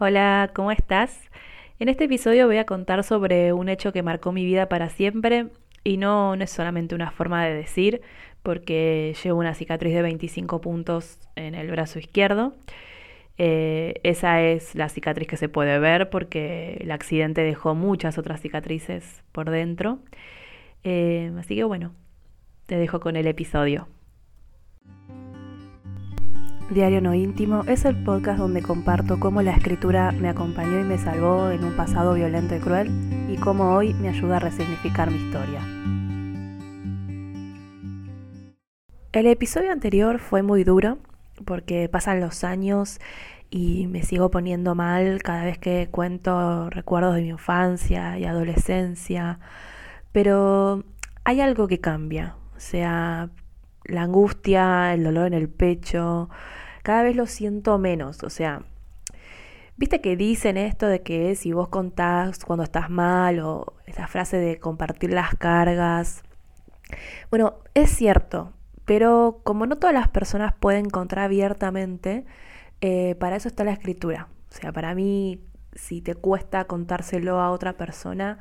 Hola, ¿cómo estás? En este episodio voy a contar sobre un hecho que marcó mi vida para siempre y no, no es solamente una forma de decir, porque llevo una cicatriz de 25 puntos en el brazo izquierdo. Eh, esa es la cicatriz que se puede ver porque el accidente dejó muchas otras cicatrices por dentro. Eh, así que bueno, te dejo con el episodio. Diario No Íntimo es el podcast donde comparto cómo la escritura me acompañó y me salvó en un pasado violento y cruel y cómo hoy me ayuda a resignificar mi historia. El episodio anterior fue muy duro porque pasan los años y me sigo poniendo mal cada vez que cuento recuerdos de mi infancia y adolescencia, pero hay algo que cambia, o sea, la angustia, el dolor en el pecho, cada vez lo siento menos, o sea, viste que dicen esto de que si vos contás cuando estás mal o esa frase de compartir las cargas, bueno, es cierto, pero como no todas las personas pueden contar abiertamente, eh, para eso está la escritura. O sea, para mí, si te cuesta contárselo a otra persona,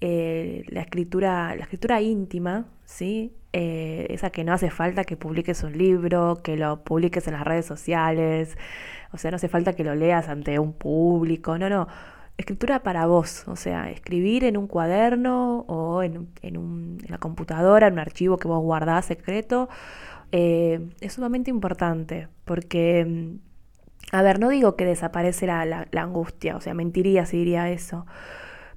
eh, la escritura, la escritura íntima, ¿sí? Eh, esa que no hace falta que publiques un libro, que lo publiques en las redes sociales, o sea, no hace falta que lo leas ante un público, no, no. Escritura para vos, o sea, escribir en un cuaderno o en, en, la computadora, en un archivo que vos guardás secreto, eh, es sumamente importante porque, mm, a ver, no digo que desaparecerá la, la angustia, o sea, mentiría si diría eso,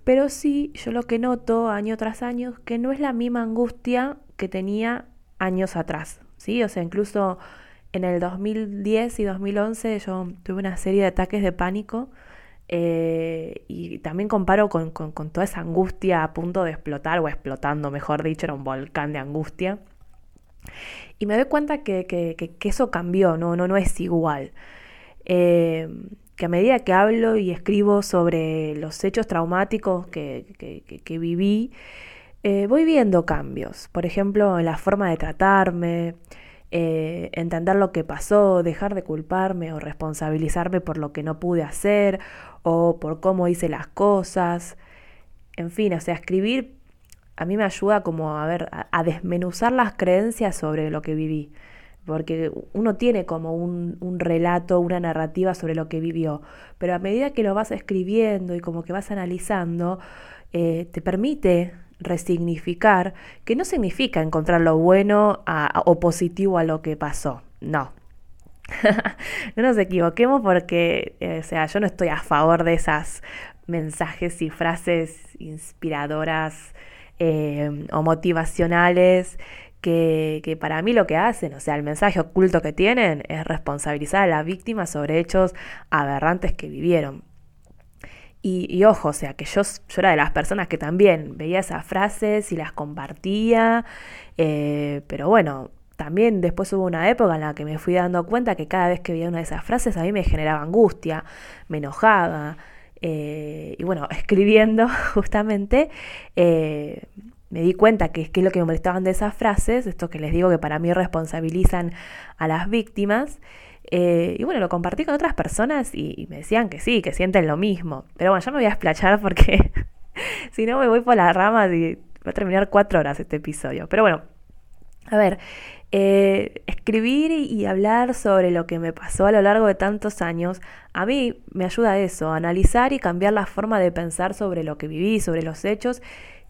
pero sí, yo lo que noto año tras año, que no es la misma angustia que tenía años atrás, ¿sí? O sea, incluso en el 2010 y 2011 yo tuve una serie de ataques de pánico eh, y también comparo con, toda esa angustia a punto de explotar o explotando, mejor dicho, era un volcán de angustia. Y me doy cuenta que, eso cambió, no, no, no es igual. Eh, que a medida que hablo y escribo sobre los hechos traumáticos que, viví, eh, voy viendo cambios. Por ejemplo, en la forma de tratarme, eh, entender lo que pasó, dejar de culparme o responsabilizarme por lo que no pude hacer o por cómo hice las cosas. En fin, o sea, escribir a mí me ayuda como a ver, a desmenuzar las creencias sobre lo que viví porque uno tiene como un, relato, una narrativa sobre lo que vivió, pero a medida que lo vas escribiendo y como que vas analizando, eh, te permite resignificar, que no significa encontrar lo bueno o positivo a lo que pasó, no. no nos equivoquemos porque, eh, o sea, yo no estoy a favor de esas mensajes y frases inspiradoras eh, o motivacionales que, para mí lo que hacen, o sea, el mensaje oculto que tienen es responsabilizar a la víctima sobre hechos aberrantes que vivieron. Y, ojo, o sea, que yo, yo, era de las personas que también veía esas frases y las compartía, eh, pero bueno, también después hubo una época en la que me fui dando cuenta que cada vez que veía una de esas frases a mí me generaba angustia, me enojaba, eh, y bueno, escribiendo justamente, eh, me di cuenta que, es lo que me molestaban de esas frases, esto que les digo que para mí responsabilizan a las víctimas. Eh, y bueno, lo compartí con otras personas y, me decían que sí, que sienten lo mismo. Pero bueno, ya me voy a esplachar porque si no me voy por las ramas y va a terminar cuatro horas este episodio. Pero bueno, a ver, eh, escribir y hablar sobre lo que me pasó a lo largo de tantos años, a mí me ayuda a eso, a analizar y cambiar la forma de pensar sobre lo que viví, sobre los hechos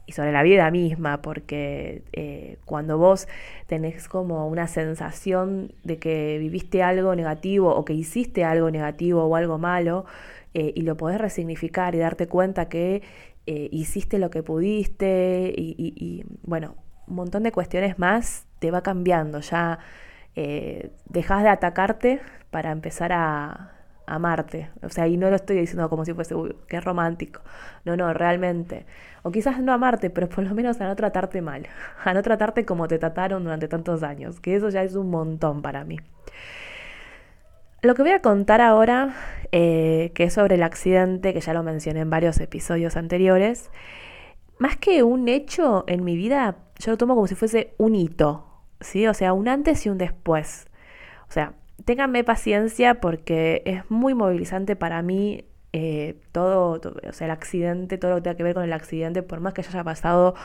y sobre la vida misma, porque eh, cuando vos tenés como una sensación de que viviste algo negativo o que hiciste algo negativo o algo malo, eh, y lo podés resignificar y darte cuenta que eh, hiciste lo que pudiste y, bueno, un montón de cuestiones más te va cambiando, ya dejas de atacarte para empezar a, amarte. O sea, y no lo estoy diciendo como si fuese, uy, qué romántico. No, no, realmente. O quizás no amarte, pero por lo menos a no tratarte mal. A no tratarte como te trataron durante tantos años. Que eso ya es un montón para mí. Lo que voy a contar ahora, eh, que es sobre el accidente, que ya lo mencioné en varios episodios anteriores, más que un hecho en mi vida, yo lo tomo como si fuese un hito, ¿sí? O sea, un antes y un después. O sea, ténganme paciencia porque es muy movilizante para mí eh, todo, o sea, el accidente, todo lo que tenga que ver con el accidente, por más que ya haya pasado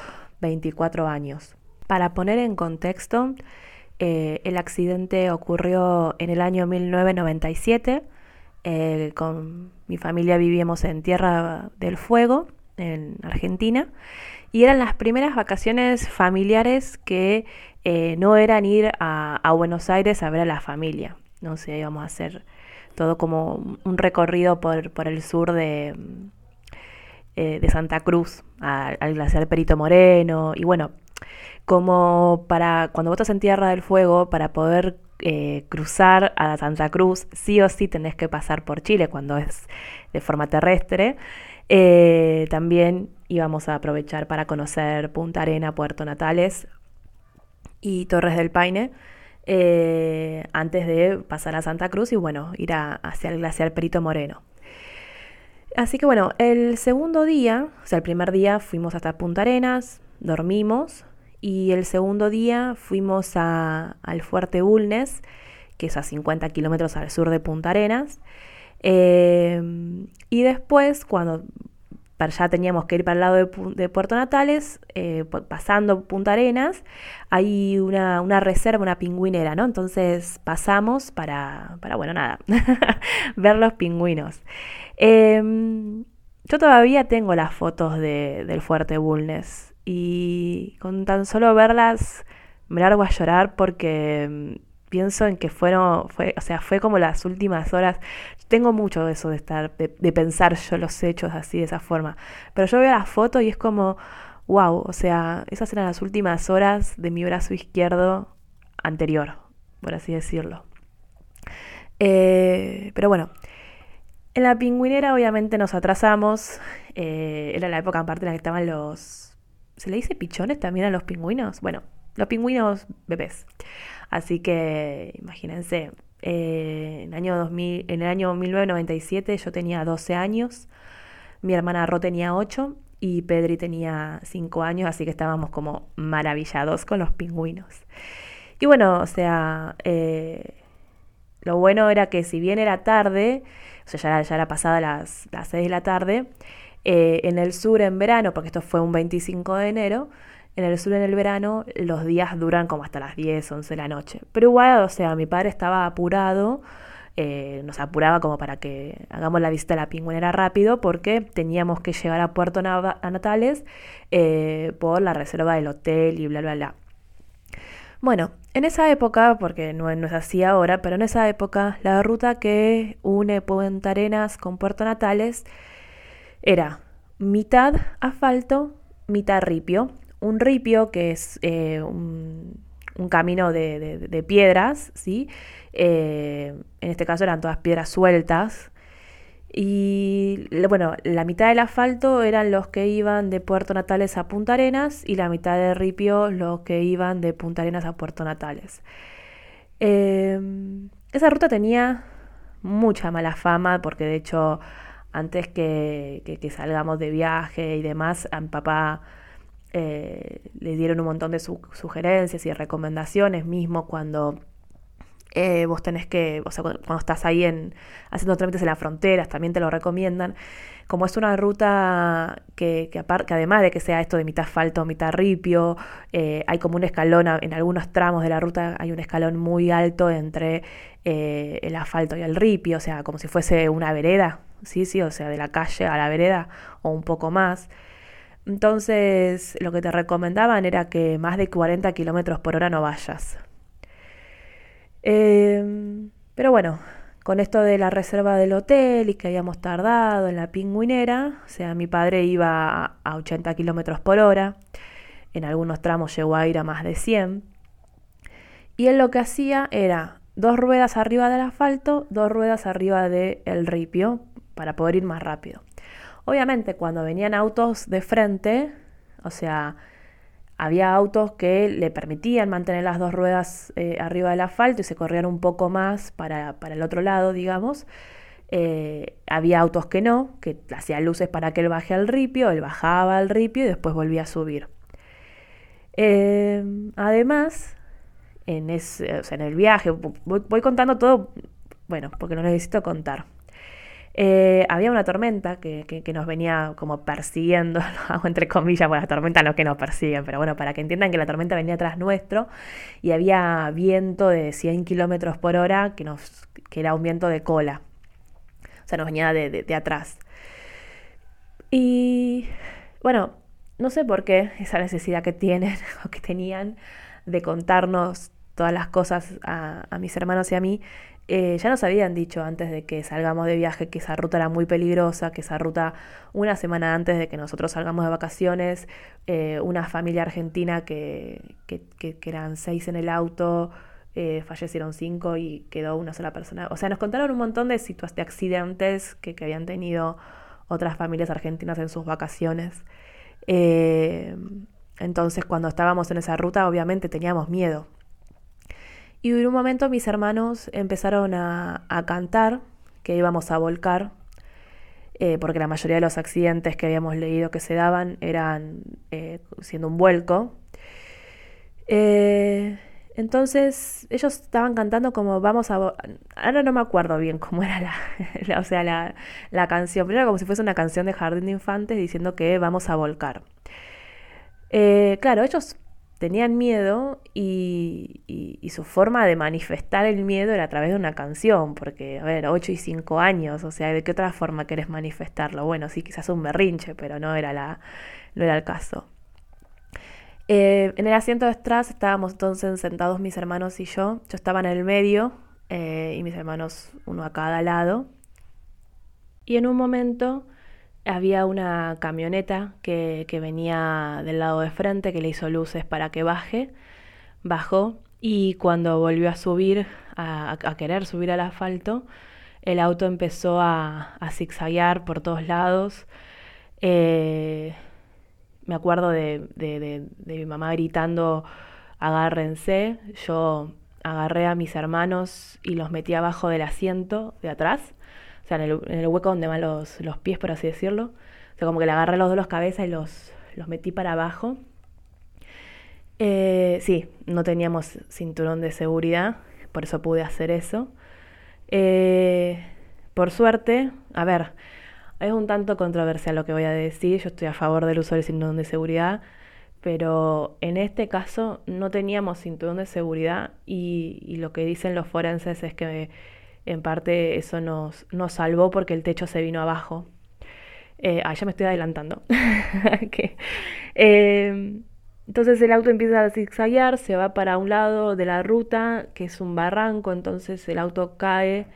24 años. Para poner en contexto, eh, el accidente ocurrió en el año 1997. Eh, con mi familia vivíamos en Tierra del Fuego, en Argentina, y eran las primeras vacaciones familiares que no eran ir a, a Buenos Aires a ver a la familia. No sé, íbamos a hacer todo como un recorrido por, por el sur de, eh, de Santa Cruz, al glaciar Perito Moreno, y bueno, como para cuando vos estás en Tierra del Fuego, para poder eh, cruzar a Santa Cruz, sí o sí tenés que pasar por Chile cuando es de forma terrestre. Eh, también íbamos a aprovechar para conocer Punta Arena, Puerto Natales y Torres del Paine. Eh, antes de pasar a Santa Cruz y bueno, ir hacia el glaciar Perito Moreno. Así que bueno, el segundo día, o sea, el primer día fuimos hasta Punta Arenas, dormimos y el segundo día fuimos al Fuerte Bulnes, que es a 50 kilómetros al sur de Punta Arenas. Eh, y después, cuando ya teníamos que ir para el lado de, Puerto Natales, eh, pasando Punta Arenas, hay una, reserva, una pingüinera, ¿no? Entonces pasamos para, para bueno, nada, ver los pingüinos. Em, yo todavía tengo las fotos del Fuerte Bulnes y con tan solo verlas me largo a llorar porque em, pienso en que fueron, fue, o sea, fue como las últimas horas. Tengo mucho de eso de estar, de, pensar yo los hechos así, de esa forma. Pero yo veo la foto y es como, wow, o sea, esas eran las últimas horas de mi brazo izquierdo anterior, por así decirlo. Eh, pero bueno, en la pingüinera obviamente nos atrasamos. Eh, era la época en parte en la que estaban los... ¿Se le dice pichones también a los pingüinos? Bueno, los pingüinos bebés. Así que imagínense, eh, en, año 2000, en el año 1997 yo tenía 12 años, mi hermana Ro tenía 8 y Pedri tenía 5 años, así que estábamos como maravillados con los pingüinos. Y bueno, o sea, eh, lo bueno era que si bien era tarde, o sea, ya era, ya era pasada las, las 6 de la tarde, eh, en el sur en verano, porque esto fue un 25 de enero, en el sur en el verano los días duran como hasta las 10, 11 de la noche. Pero igual, o sea, mi padre estaba apurado, eh, nos apuraba como para que hagamos la visita a la pingüinera rápido porque teníamos que llegar a Puerto Natales eh, por la reserva del hotel y bla, bla, bla. Bueno, en esa época, porque no, es así ahora, pero en esa época la ruta que une Punta Arenas con Puerto Natales era mitad asfalto, mitad ripio un ripio, que es eh, un, camino de, piedras, ¿sí? Eh, en este caso eran todas piedras sueltas. Y bueno, la mitad del asfalto eran los que iban de Puerto Natales a Punta Arenas y la mitad del ripio los que iban de Punta Arenas a Puerto Natales. Eh, esa ruta tenía mucha mala fama porque de hecho antes que, que salgamos de viaje y demás, a mi papá eh, le dieron un montón de sugerencias y recomendaciones mismo cuando eh, vos tenés que, o sea, cuando, estás ahí en, haciendo trámites en las fronteras, también te lo recomiendan. Como es una ruta que, que, además de que sea esto de mitad asfalto, mitad ripio, eh, hay como un escalón, en algunos tramos de la ruta hay un escalón muy alto entre el asfalto y el ripio, o sea, como si fuese una vereda, sí, sí, o sea, de la calle a la vereda o un poco más. Entonces, lo que te recomendaban era que más de 40 kilómetros por hora no vayas. Em, pero bueno, con esto de la reserva del hotel y que habíamos tardado en la pingüinera, o sea, mi padre iba a 80 kilómetros por hora, en algunos tramos llegó a ir a más de 100, y él lo que hacía era dos ruedas arriba del asfalto, dos ruedas arriba del ripio, para poder ir más rápido. Obviamente cuando venían autos de frente, o sea, había autos que le permitían mantener las dos ruedas eh, arriba del asfalto y se corrían un poco más para, el otro lado, digamos. Eh, había autos que no, que hacían luces para que él baje al ripio, él bajaba al ripio y después volvía a subir. Eh, además, en, ese, o sea, en el viaje. Voy, contando todo, bueno, porque lo necesito contar. Eh, había una tormenta que, que, nos venía como persiguiendo, entre comillas, bueno, la tormenta no que nos persiguen, pero bueno, para que entiendan que la tormenta venía atrás nuestro y había viento de 100 kilómetros por hora que, nos, que era un viento de cola, o sea, nos venía de, de atrás. Y bueno, no sé por qué esa necesidad que tienen o que tenían de contarnos todas las cosas a, mis hermanos y a mí, eh, ya nos habían dicho antes de que salgamos de viaje que esa ruta era muy peligrosa, que esa ruta una semana antes de que nosotros salgamos de vacaciones, eh, una familia argentina que, que, eran seis en el auto, eh, fallecieron cinco y quedó una sola persona. O sea, nos contaron un montón de, de accidentes que, que habían tenido otras familias argentinas en sus vacaciones. Entonces cuando estábamos en esa ruta obviamente teníamos miedo. Y en un momento mis hermanos empezaron a, cantar que íbamos a volcar, eh, porque la mayoría de los accidentes que habíamos leído que se daban eran eh, siendo un vuelco. Entonces ellos estaban cantando como vamos a... Ahora no me acuerdo bien cómo era la, o sea, la, canción, pero era como si fuese una canción de Jardín de Infantes diciendo que vamos a volcar. Eh, claro, ellos tenían miedo y, su forma de manifestar el miedo era a través de una canción, porque, a ver, 8 y 5 años, o sea, ¿de qué otra forma querés manifestarlo? Bueno, sí, quizás un berrinche, pero no era, la, no era el caso. Eh, en el asiento de atrás estábamos entonces sentados mis hermanos y yo. Yo estaba en el medio eh, y mis hermanos uno a cada lado. Y en un momento había una camioneta que, venía del lado de frente que le hizo luces para que baje. Bajó y cuando volvió a subir, a, querer subir al asfalto, el auto empezó a, a zigzaguear por todos lados. Eh, me acuerdo de, de, mi mamá gritando, agárrense, yo agarré a mis hermanos y los metí abajo del asiento de atrás, o sea, en el, hueco donde van los, los, pies, por así decirlo. O sea, como que le agarré los dos los cabezas y los, los metí para abajo. Eh, sí, no teníamos cinturón de seguridad, por eso pude hacer eso. Eh, por suerte, a ver, es un tanto controversial lo que voy a decir, yo estoy a favor del uso del cinturón de seguridad, pero en este caso no teníamos cinturón de seguridad y, lo que dicen los forenses es que en parte eso nos, nos salvó porque el techo se vino abajo. Eh, ah, ya me estoy adelantando. Em, entonces el auto empieza a zigzaguear, se va para un lado de la ruta, que es un barranco, entonces el auto cae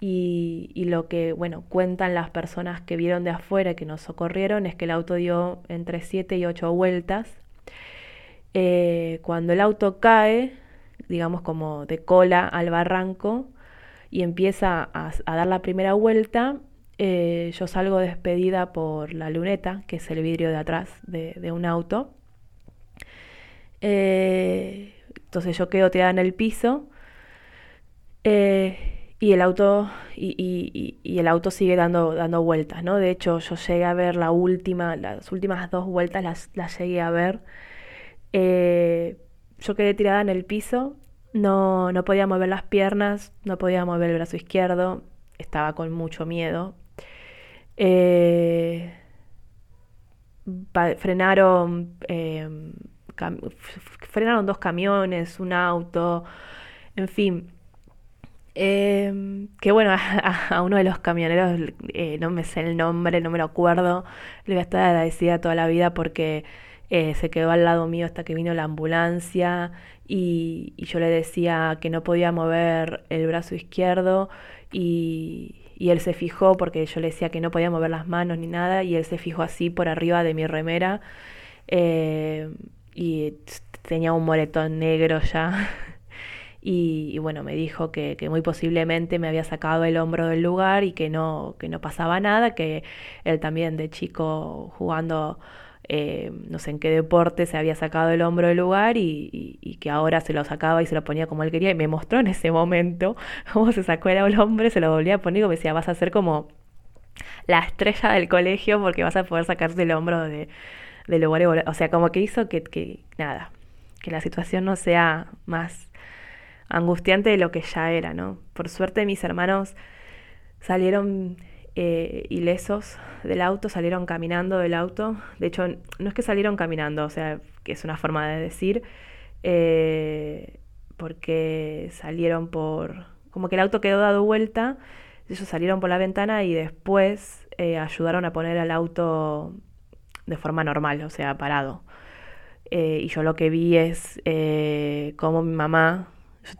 y, lo que, bueno, cuentan las personas que vieron de afuera que nos socorrieron es que el auto dio entre 7 y 8 vueltas. Eh, cuando el auto cae, digamos como de cola al barranco y empieza a, dar la primera vuelta, eh, yo salgo despedida por la luneta, que es el vidrio de atrás de, un auto. Eh, entonces yo quedo tirada en el piso y el auto y, y, el auto sigue dando, dando vueltas, ¿no? De hecho, yo llegué a ver la última, las últimas dos vueltas las, las llegué a ver. Eh, yo quedé tirada en el piso, no, no podía mover las piernas, no podía mover el brazo izquierdo, estaba con mucho miedo. Eh, frenaron, em, frenaron dos camiones, un auto, en fin eh, que bueno, a, uno de los camioneros, eh, no me sé el nombre, no me lo acuerdo, le voy a estar agradecida toda la vida porque eh, se quedó al lado mío hasta que vino la ambulancia y, yo le decía que no podía mover el brazo izquierdo y, él se fijó porque yo le decía que no podía mover las manos ni nada y él se fijó así por arriba de mi remera eh, y tenía un moretón negro ya. y, bueno, me dijo que, que, muy posiblemente me había sacado el hombro del lugar y que no, que no pasaba nada, que él también de chico jugando eh, no sé en qué deporte se había sacado el hombro del lugar y, que ahora se lo sacaba y se lo ponía como él quería y me mostró en ese momento cómo se sacó el hombro, se lo volvía a poner y me decía, vas a ser como la estrella del colegio porque vas a poder sacarte el hombro de, del lugar, o sea, como que hizo que, que nada, que la situación no sea más angustiante de lo que ya era, ¿no? Por suerte mis hermanos salieron eh, ilesos del auto, salieron caminando del auto. De hecho, no es que salieron caminando, o sea, que es una forma de decir, eh, porque salieron por... como que el auto quedó dado vuelta, ellos salieron por la ventana y después eh, ayudaron a poner el auto de forma normal, o sea, parado. Y yo lo que vi es cómo mi mamá,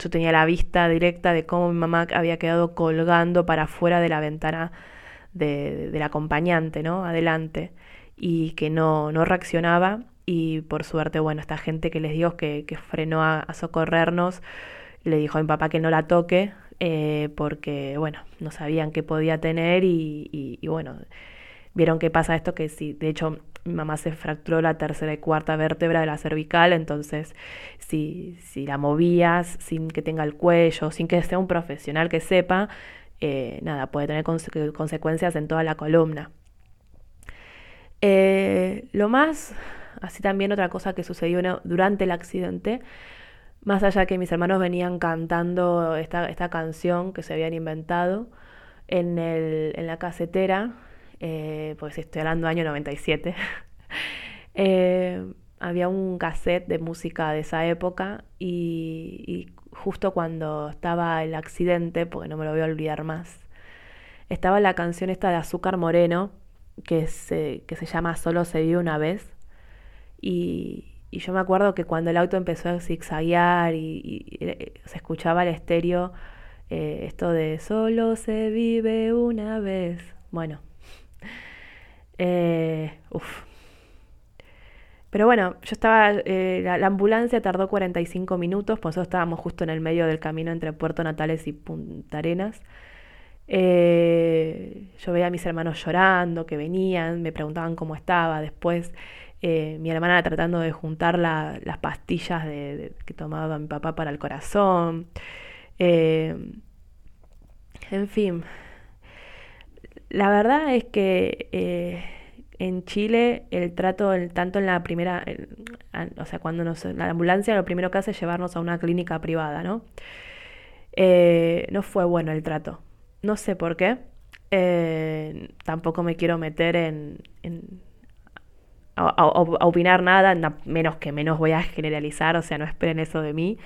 yo, tenía la vista directa de cómo mi mamá había quedado colgando para afuera de la ventana de, del acompañante, ¿no? Adelante. Y que no, no reaccionaba. Y por suerte, bueno, esta gente que les digo que, que frenó a, socorrernos, le dijo a mi papá que no la toque, eh, porque, bueno, no sabían qué podía tener y, y, bueno, vieron que pasa esto, que sí, de hecho mi mamá se fracturó la tercera y cuarta vértebra de la cervical, entonces si, si la movías sin que tenga el cuello, sin que sea un profesional que sepa, eh, nada, puede tener consecuencias en toda la columna. Eh, lo más, así también otra cosa que sucedió durante el accidente, más allá que mis hermanos venían cantando esta, esta canción que se habían inventado en, el, en la casetera, eh, pues estoy hablando año 97, eh, había un cassette de música de esa época y, justo cuando estaba el accidente, porque no me lo voy a olvidar más, estaba la canción esta de Azúcar Moreno, que se, que se llama Solo se vive una vez. Y, yo me acuerdo que cuando el auto empezó a zigzaguear y, eh, se escuchaba el estéreo, eh, esto de Solo se vive una vez. Bueno, eh, Pero bueno, yo estaba, eh, la, ambulancia tardó 45 minutos, pues nosotros estábamos justo en el medio del camino entre Puerto Natales y Punta Arenas. Eh, yo veía a mis hermanos llorando, que venían, me preguntaban cómo estaba. Después eh, mi hermana tratando de juntar las pastillas de, que tomaba mi papá para el corazón. en fin, la verdad es que en Chile el trato, el, tanto en la primera, o sea, cuando nos, la ambulancia lo primero que hace es llevarnos a una clínica privada, ¿no? Eh, no fue bueno el trato. No sé por qué. Eh, tampoco me quiero meter en, a, opinar nada, menos que menos voy a generalizar, o sea, no esperen eso de mí.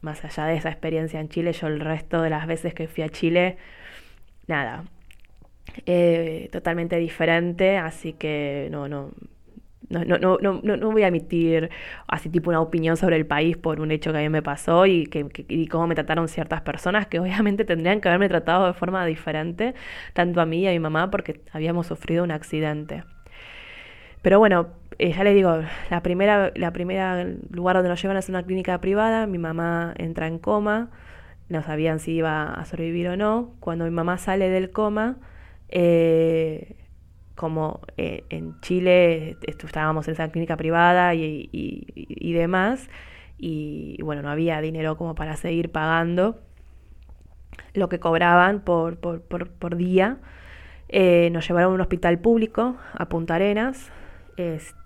más allá de esa experiencia en Chile, yo el resto de las veces que fui a Chile, nada, eh, totalmente diferente, así que no, no, no, no, no, no, no voy a emitir así tipo una opinión sobre el país por un hecho que a mí me pasó y, que, y cómo me trataron ciertas personas que obviamente tendrían que haberme tratado de forma diferente, tanto a mí y a mi mamá, porque habíamos sufrido un accidente. Pero bueno, eh, ya les digo, la primera, la primera lugar donde nos llevan es una clínica privada, mi mamá entra en coma, no sabían si iba a sobrevivir o no. Cuando mi mamá sale del coma, eh, como eh, en Chile estábamos en esa clínica privada y, demás, y, bueno, no había dinero como para seguir pagando lo que cobraban por, por, por, día. Eh, nos llevaron a un hospital público, a Punta Arenas,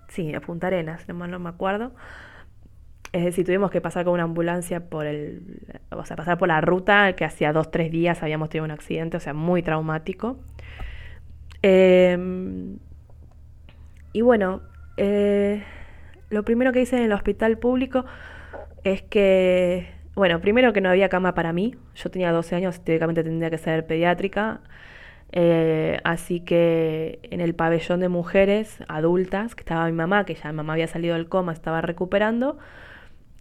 sí, a Punta Arenas, no, no me acuerdo. Es decir, tuvimos que pasar con una ambulancia por el, o sea, pasar por la ruta que hacía dos, tres días habíamos tenido un accidente, o sea, muy traumático. Em, y bueno, eh, lo primero que hice en el hospital público es que, bueno, primero que no había cama para mí. Yo tenía 12 años, teóricamente tendría que ser pediátrica. Eh, así que en el pabellón de mujeres adultas, que estaba mi mamá, que ya mi mamá había salido del coma, estaba recuperando,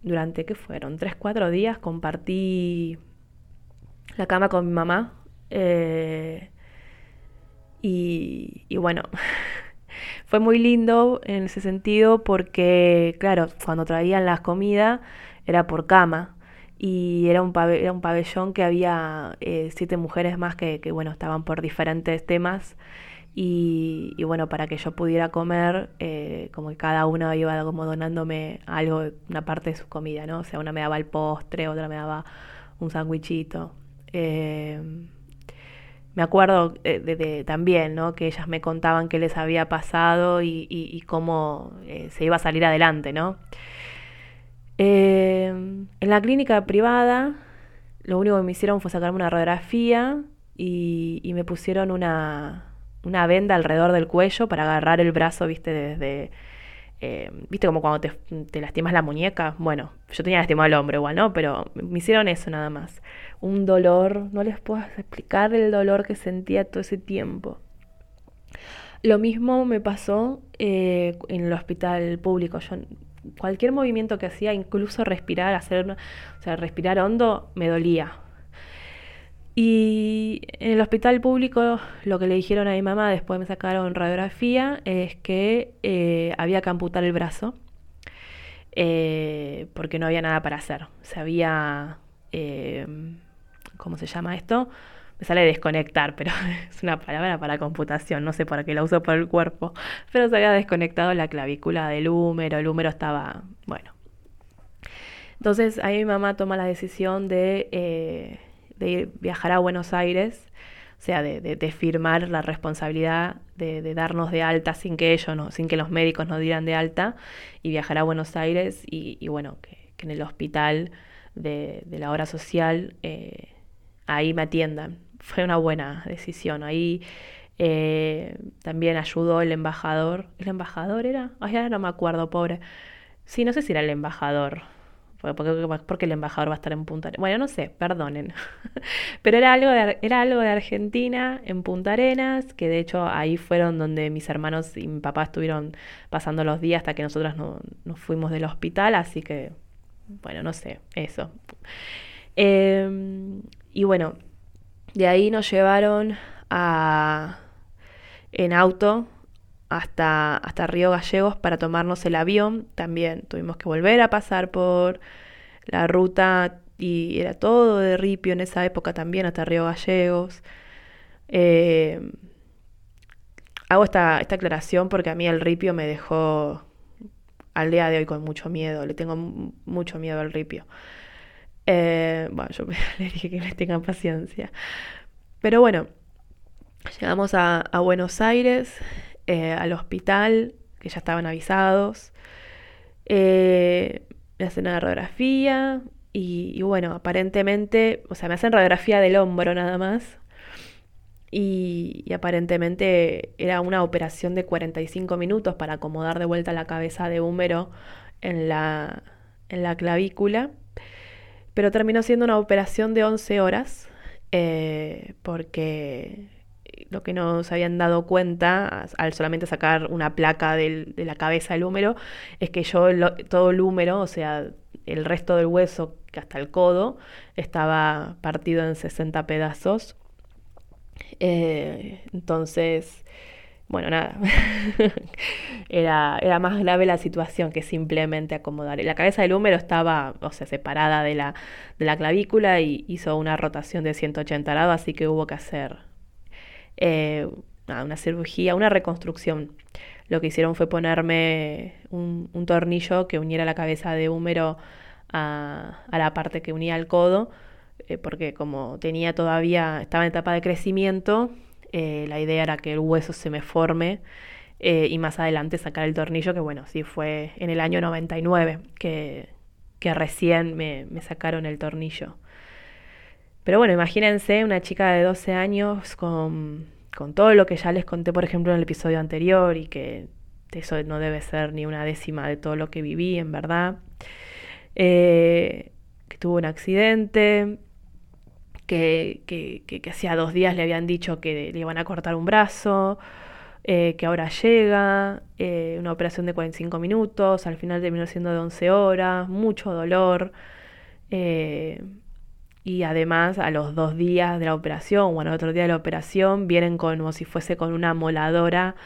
durante, ¿qué fueron? Tres, cuatro días compartí la cama con mi mamá. Eh, y, bueno, fue muy lindo en ese sentido porque, claro, cuando traían las comidas era por cama y era un, era un pabellón que había eh, siete mujeres más que, que, bueno, estaban por diferentes temas y, bueno, para que yo pudiera comer, eh, como que cada una iba como donándome algo, una parte de su comida, ¿no? O sea, una me daba el postre, otra me daba un sándwichito. Eh, me acuerdo eh, de, también, ¿no? Que ellas me contaban qué les había pasado y, cómo se iba a salir adelante, ¿no? En la clínica privada, lo único que me hicieron fue sacarme una radiografía y, me pusieron una, una, venda alrededor del cuello para agarrar el brazo, viste, desde... Eh, viste como cuando te, lastimas la muñeca. Bueno, yo tenía lastimado el hombro igual, ¿no? Pero me hicieron eso nada más. Un dolor, no les puedo explicar el dolor que sentía todo ese tiempo. Lo mismo me pasó eh, en el hospital público. Yo cualquier movimiento que hacía, incluso respirar, hacer, o sea, respirar hondo, me dolía. Y en el hospital público lo que le dijeron a mi mamá después me sacaron radiografía es que eh, había que amputar el brazo eh, porque no había nada para hacer. Se había, eh, ¿cómo se llama esto? Me sale desconectar, pero es una palabra para computación, no sé para qué la uso para el cuerpo. Pero se había desconectado la clavícula del húmero, el húmero estaba, bueno. Entonces ahí mi mamá toma la decisión de, eh, ir, viajar a Buenos Aires, o sea, de, firmar la responsabilidad de, darnos de alta sin que ellos, no, sin que los médicos nos dieran de alta, y viajar a Buenos Aires y, bueno, que, en el hospital de, la hora social eh, ahí me atiendan fue una buena decisión. Ahí eh, también ayudó el embajador. ¿El embajador era? Ay, ahora no me acuerdo, pobre. Sí, no sé si era el embajador. Porque, porque el embajador va a estar en Punta Arenas. Bueno, no sé, perdonen. Pero era algo, de, era algo de Argentina, en Punta Arenas, que de hecho ahí fueron donde mis hermanos y mi papá estuvieron pasando los días hasta que nosotros no, nos fuimos del hospital. Así que, bueno, no sé, eso. Em, y bueno, de ahí nos llevaron a, en auto hasta, hasta Río Gallegos para tomarnos el avión. También tuvimos que volver a pasar por la ruta y era todo de ripio en esa época también hasta Río Gallegos. Eh, hago esta, esta aclaración porque a mí el ripio me dejó al día de hoy con mucho miedo, le tengo mucho miedo al ripio. Eh, bueno, yo les dije que les tengan paciencia. Pero bueno, llegamos a, Buenos Aires, eh, al hospital, que ya estaban avisados. Eh, me hacen una radiografía y, bueno, aparentemente, o sea, me hacen radiografía del hombro nada más. Y, aparentemente era una operación de 45 minutos para acomodar de vuelta la cabeza de húmero en la, en la clavícula pero terminó siendo una operación de 11 horas, eh, porque lo que no se habían dado cuenta al solamente sacar una placa de la cabeza del húmero es que yo todo el húmero, o sea, el resto del hueso hasta el codo, estaba partido en 60 pedazos. Eh, entonces, bueno, nada, era, era más grave la situación que simplemente acomodar. La cabeza del húmero estaba, o sea, separada de la, de la clavícula y hizo una rotación de 180 grados, así que hubo que hacer eh, una cirugía, una reconstrucción. Lo que hicieron fue ponerme un, tornillo que uniera la cabeza de húmero a, la parte que unía el codo, eh, porque como tenía todavía, estaba en etapa de crecimiento, eh, la idea era que el hueso se me forme y más adelante sacar el tornillo, que bueno, sí fue en el año 99 que, que recién me, sacaron el tornillo. Pero bueno, imagínense una chica de 12 años con, con todo lo que ya les conté, por ejemplo, en el episodio anterior y que eso no debe ser ni una décima de todo lo que viví, en verdad. Eh, que tuvo un accidente, que, que, hacía dos días le habían dicho que le iban a cortar un brazo, eh, que ahora llega, eh, una operación de 45 minutos, al final terminó siendo de 11 horas, mucho dolor. Y además a los dos días de la operación, bueno, al otro día de la operación, vienen como si fuese con una moladora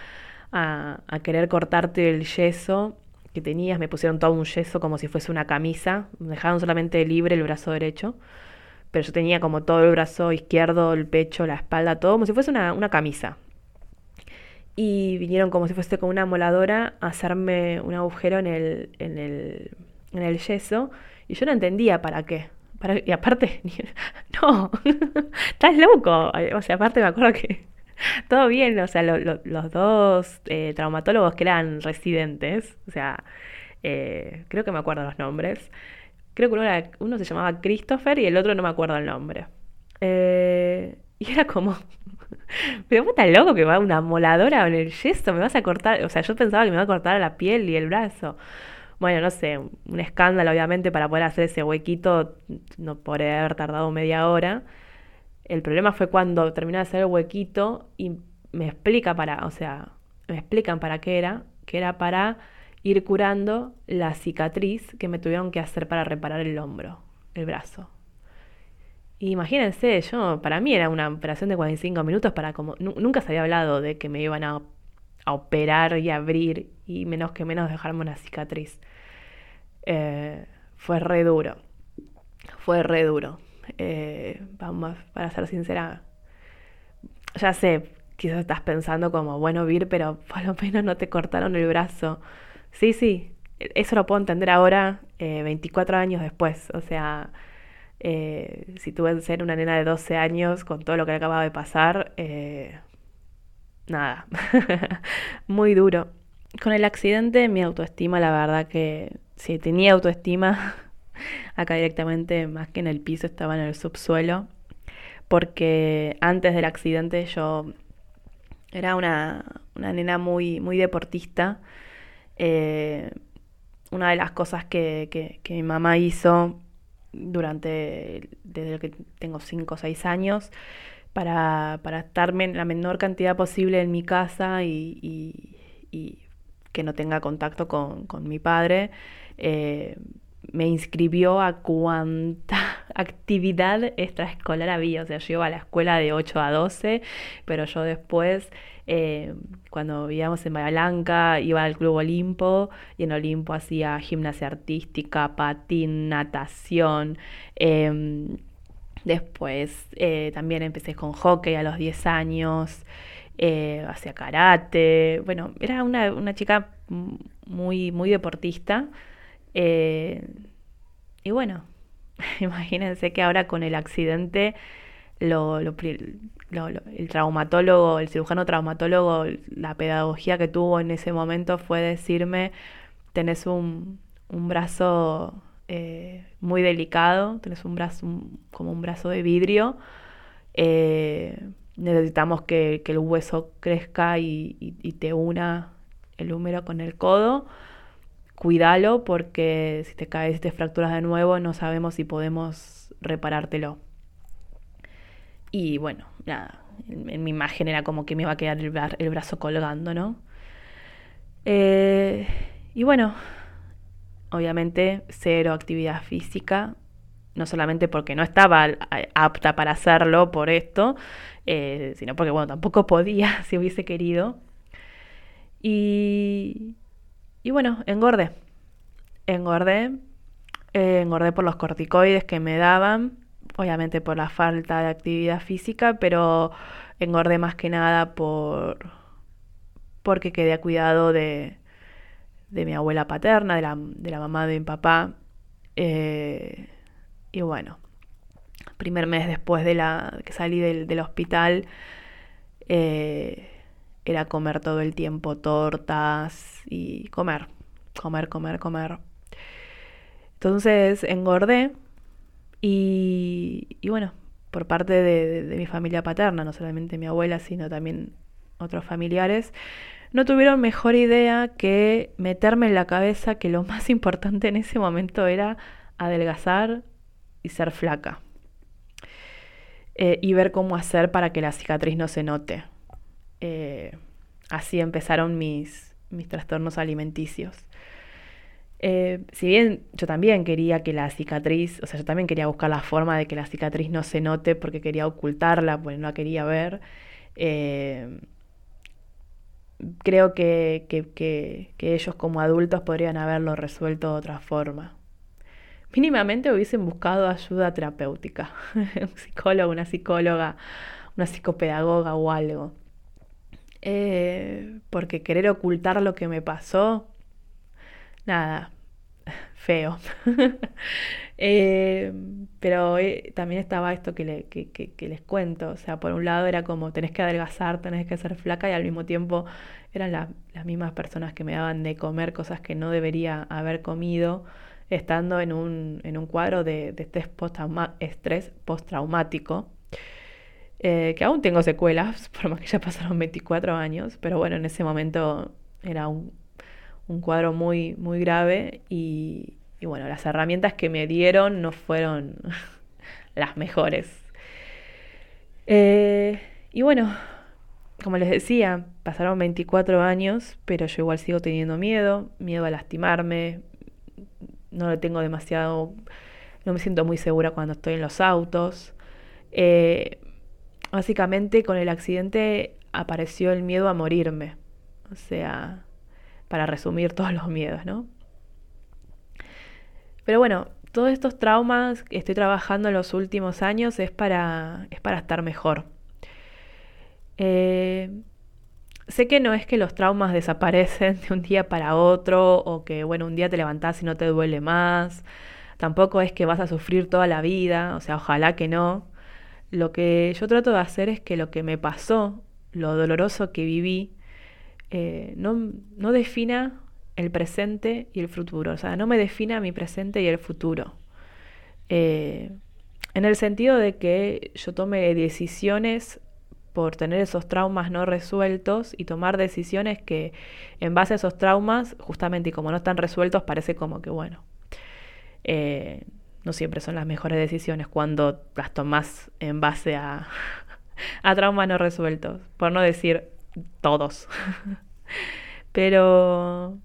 a, a querer cortarte el yeso que tenías, me pusieron todo un yeso como si fuese una camisa, me dejaron solamente libre el brazo derecho pero yo tenía como todo el brazo izquierdo, el pecho, la espalda, todo como si fuese una, camisa. Y vinieron como si fuese con una moladora a hacerme un agujero en el, en el, en el yeso y yo no entendía para qué. Para, y aparte, no, estás loco. O sea, aparte me acuerdo que todo bien, o sea, los dos eh, traumatólogos que eran residentes, o sea, Eh, creo que me acuerdo los nombres. Creo que uno, era, uno se llamaba Christopher y el otro no me acuerdo el nombre. Eh, y era como, pero vos estás loco que va una moladora en el yeso, me vas a cortar, o sea, yo pensaba que me iba a cortar la piel y el brazo. Bueno, no sé, un escándalo obviamente para poder hacer ese huequito, no podría haber tardado media hora. El problema fue cuando terminé de hacer el huequito y me explica para, o sea, me explican para qué era, que era para ir curando la cicatriz que me tuvieron que hacer para reparar el hombro, el brazo. imagínense, yo, para mí era una operación de 45 minutos para como, nunca se había hablado de que me iban a, operar y abrir y menos que menos dejarme una cicatriz. Eh, fue re duro, fue re duro. Eh, vamos, para ser sincera, ya sé, quizás estás pensando como, bueno, Vir, pero por lo menos no te cortaron el brazo. Sí, sí, eso lo puedo entender ahora, 24 eh, años después. O sea, eh, si tuve que ser una nena de 12 años con todo lo que acababa de pasar, nada, muy duro. Con el accidente, mi autoestima, la verdad que si tenía autoestima, acá directamente, más que en el piso, estaba en el subsuelo, porque antes del accidente yo era una, nena muy, muy deportista. Eh, una de las cosas que, mi mamá hizo durante, desde que tengo 5 o 6 años, para, para estarme la menor cantidad posible en mi casa y, que no tenga contacto con, mi padre, eh, me inscribió a cuanta actividad extraescolar había. O sea, yo iba a la escuela de 8 a 12, pero yo después, eh, cuando vivíamos en Bahía Blanca, iba al Club Olimpo y en Olimpo hacía gimnasia artística, patín, natación. Em, después eh, también empecé con hockey a los 10 años. Eh, hacía karate, bueno, era una, una chica muy, muy deportista. Eh, y bueno, imagínense que ahora con el accidente, lo, el traumatólogo, el cirujano traumatólogo, la pedagogía que tuvo en ese momento fue decirme, tenés un, un brazo eh, muy delicado, tenés un brazo como un brazo de vidrio, eh, necesitamos que, el hueso crezca y, te una el húmero con el codo cuídalo porque si te caes, si te fracturas de nuevo, no sabemos si podemos reparártelo. Y bueno, nada, en, mi imagen era como que me iba a quedar el, brazo colgando, ¿no? Eh, y bueno, obviamente cero actividad física, no solamente porque no estaba apta para hacerlo por esto, eh, sino porque, bueno, tampoco podía si hubiese querido. Y, y bueno, engordé. Engordé. Eh, engordé por los corticoides que me daban, obviamente por la falta de actividad física, pero engordé más que nada por porque quedé a cuidado de, de mi abuela paterna, de la, de la mamá de mi papá. Eh, y bueno, primer mes después de la que salí del, del hospital, eh, era comer todo el tiempo tortas y comer, comer, comer, comer. Entonces engordé y, bueno, por parte de, mi familia paterna, no solamente mi abuela, sino también otros familiares, no tuvieron mejor idea que meterme en la cabeza que lo más importante en ese momento era adelgazar y ser flaca. Eh, y ver cómo hacer para que la cicatriz no se note. Eh, así empezaron mis, mis trastornos alimenticios. Eh, si bien yo también quería que la cicatriz, o sea, yo también quería buscar la forma de que la cicatriz no se note porque quería ocultarla, pues no la quería ver, creo que, que, ellos como adultos podrían haberlo resuelto de otra forma. Mínimamente hubiesen buscado ayuda terapéutica, un psicólogo, una psicóloga, una psicopedagoga o algo. Eh, porque querer ocultar lo que me pasó, nada, feo. Eh, pero eh, también estaba esto que, les cuento. O sea, por un lado era como tenés que adelgazar, tenés que ser flaca y al mismo tiempo eran las mismas personas que me daban de comer cosas que no debería haber comido estando en un, en un cuadro de, estrés postraumático. Eh, que aún tengo secuelas, por más que ya pasaron 24 años, pero bueno, en ese momento era un, un cuadro muy, muy grave y, bueno, las herramientas que me dieron no fueron las mejores. Eh, y bueno, como les decía, pasaron 24 años, pero yo igual sigo teniendo miedo, miedo a lastimarme, no lo tengo demasiado, no me siento muy segura cuando estoy en los autos. Eh, básicamente con el accidente apareció el miedo a morirme, o sea, para resumir todos los miedos, ¿no? Pero bueno, todos estos traumas que estoy trabajando en los últimos años es para, es para estar mejor. Eh, sé que no es que los traumas desaparecen de un día para otro o que, bueno, un día te levantás y no te duele más. Tampoco es que vas a sufrir toda la vida, o sea, ojalá que no. Lo que yo trato de hacer es que lo que me pasó, lo doloroso que viví, eh, no, no defina el presente y el futuro. O sea, no me defina mi presente y el futuro. Eh, en el sentido de que yo tome decisiones por tener esos traumas no resueltos y tomar decisiones que en base a esos traumas, justamente y como no están resueltos, parece como que, bueno, eh, no siempre son las mejores decisiones cuando las tomas en base a, a traumas no resueltos, por no decir todos. Pero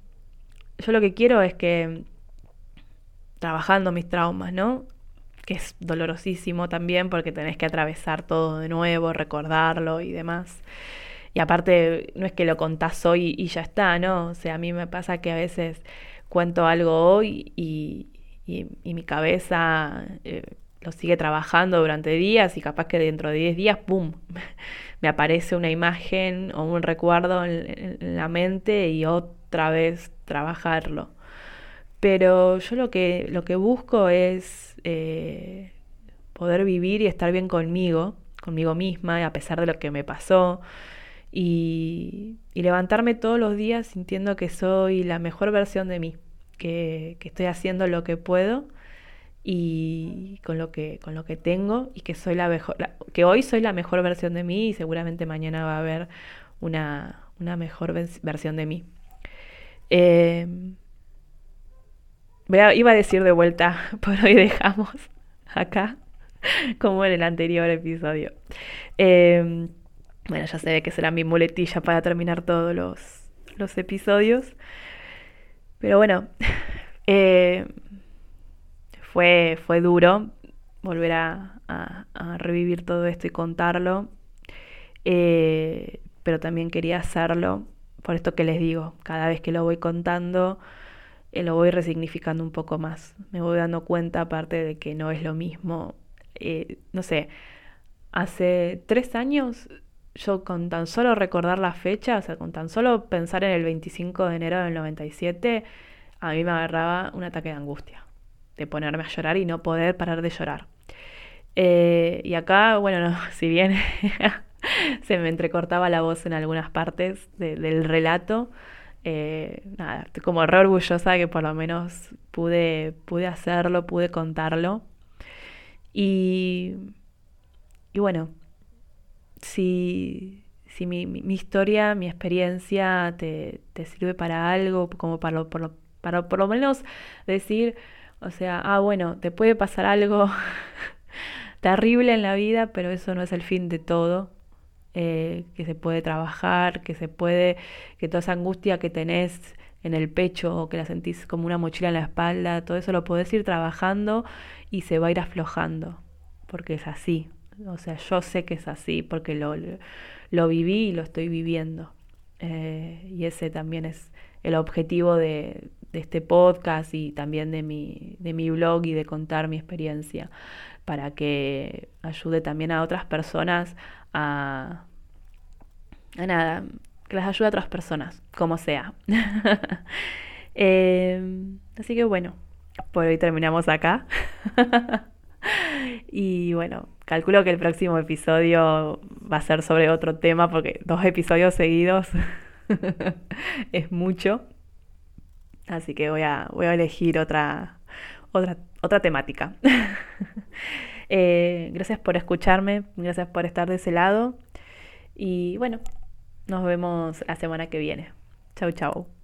yo lo que quiero es que trabajando mis traumas, ¿no? Que es dolorosísimo también porque tenés que atravesar todo de nuevo, recordarlo y demás. Y aparte, no es que lo contás hoy y ya está, ¿no? O sea, a mí me pasa que a veces cuento algo hoy y, mi cabeza eh, lo sigue trabajando durante días y capaz que dentro de 10 días, ¡pum! me aparece una imagen o un recuerdo en la mente y otra vez trabajarlo. Pero yo lo que, lo que busco es eh, poder vivir y estar bien conmigo, conmigo misma, a pesar de lo que me pasó. Y, levantarme todos los días sintiendo que soy la mejor versión de mí, que, estoy haciendo lo que puedo y con lo que con lo que tengo y que soy la mejor que hoy soy la mejor versión de mí y seguramente mañana va a haber una, una mejor versión de mí eh, iba a decir de vuelta, por hoy dejamos acá, como en el anterior episodio. Eh, bueno, ya se ve que será mi muletilla para terminar todos los, los episodios. Pero bueno, eh, fue, fue duro volver a, revivir todo esto y contarlo. pero también quería hacerlo por esto que les digo, cada vez que lo voy contando, eh, lo voy resignificando un poco más. Me voy dando cuenta, aparte de que no es lo mismo. Eh, no sé, hace tres años, yo con tan solo recordar la fecha, o sea, con tan solo pensar en el 25 de enero del 97, a mí me agarraba un ataque de angustia, de ponerme a llorar y no poder parar de llorar. Eh, y acá, bueno, si bien se me entrecortaba la voz en algunas partes del relato. Eh, nada, estoy como re orgullosa que por lo menos pude, pude hacerlo, pude contarlo. Y, y bueno, si, si mi, historia, mi experiencia te, te, sirve para algo, como para, por para por lo menos decir, o sea, ah, bueno, te puede pasar algo terrible en la vida, pero eso no es el fin de todo. Eh, que se puede trabajar, que se puede, que toda esa angustia que tenés en el pecho o que la sentís como una mochila en la espalda, todo eso lo podés ir trabajando y se va a ir aflojando, porque es así. O sea, yo sé que es así porque lo, lo viví y lo estoy viviendo. Eh, y ese también es el objetivo de, de, este podcast y también de mi, de mi blog y de contar mi experiencia para que ayude también a otras personas a, a nada, que las ayude a otras personas, como sea. Em, así que bueno, por hoy terminamos acá. y bueno, calculo que el próximo episodio va a ser sobre otro tema porque dos episodios seguidos es mucho. Así que voy a, voy a elegir otra, otra, otra temática. Eh, gracias por escucharme, gracias por estar de ese lado. Y bueno, nos vemos la semana que viene. Chau, chau.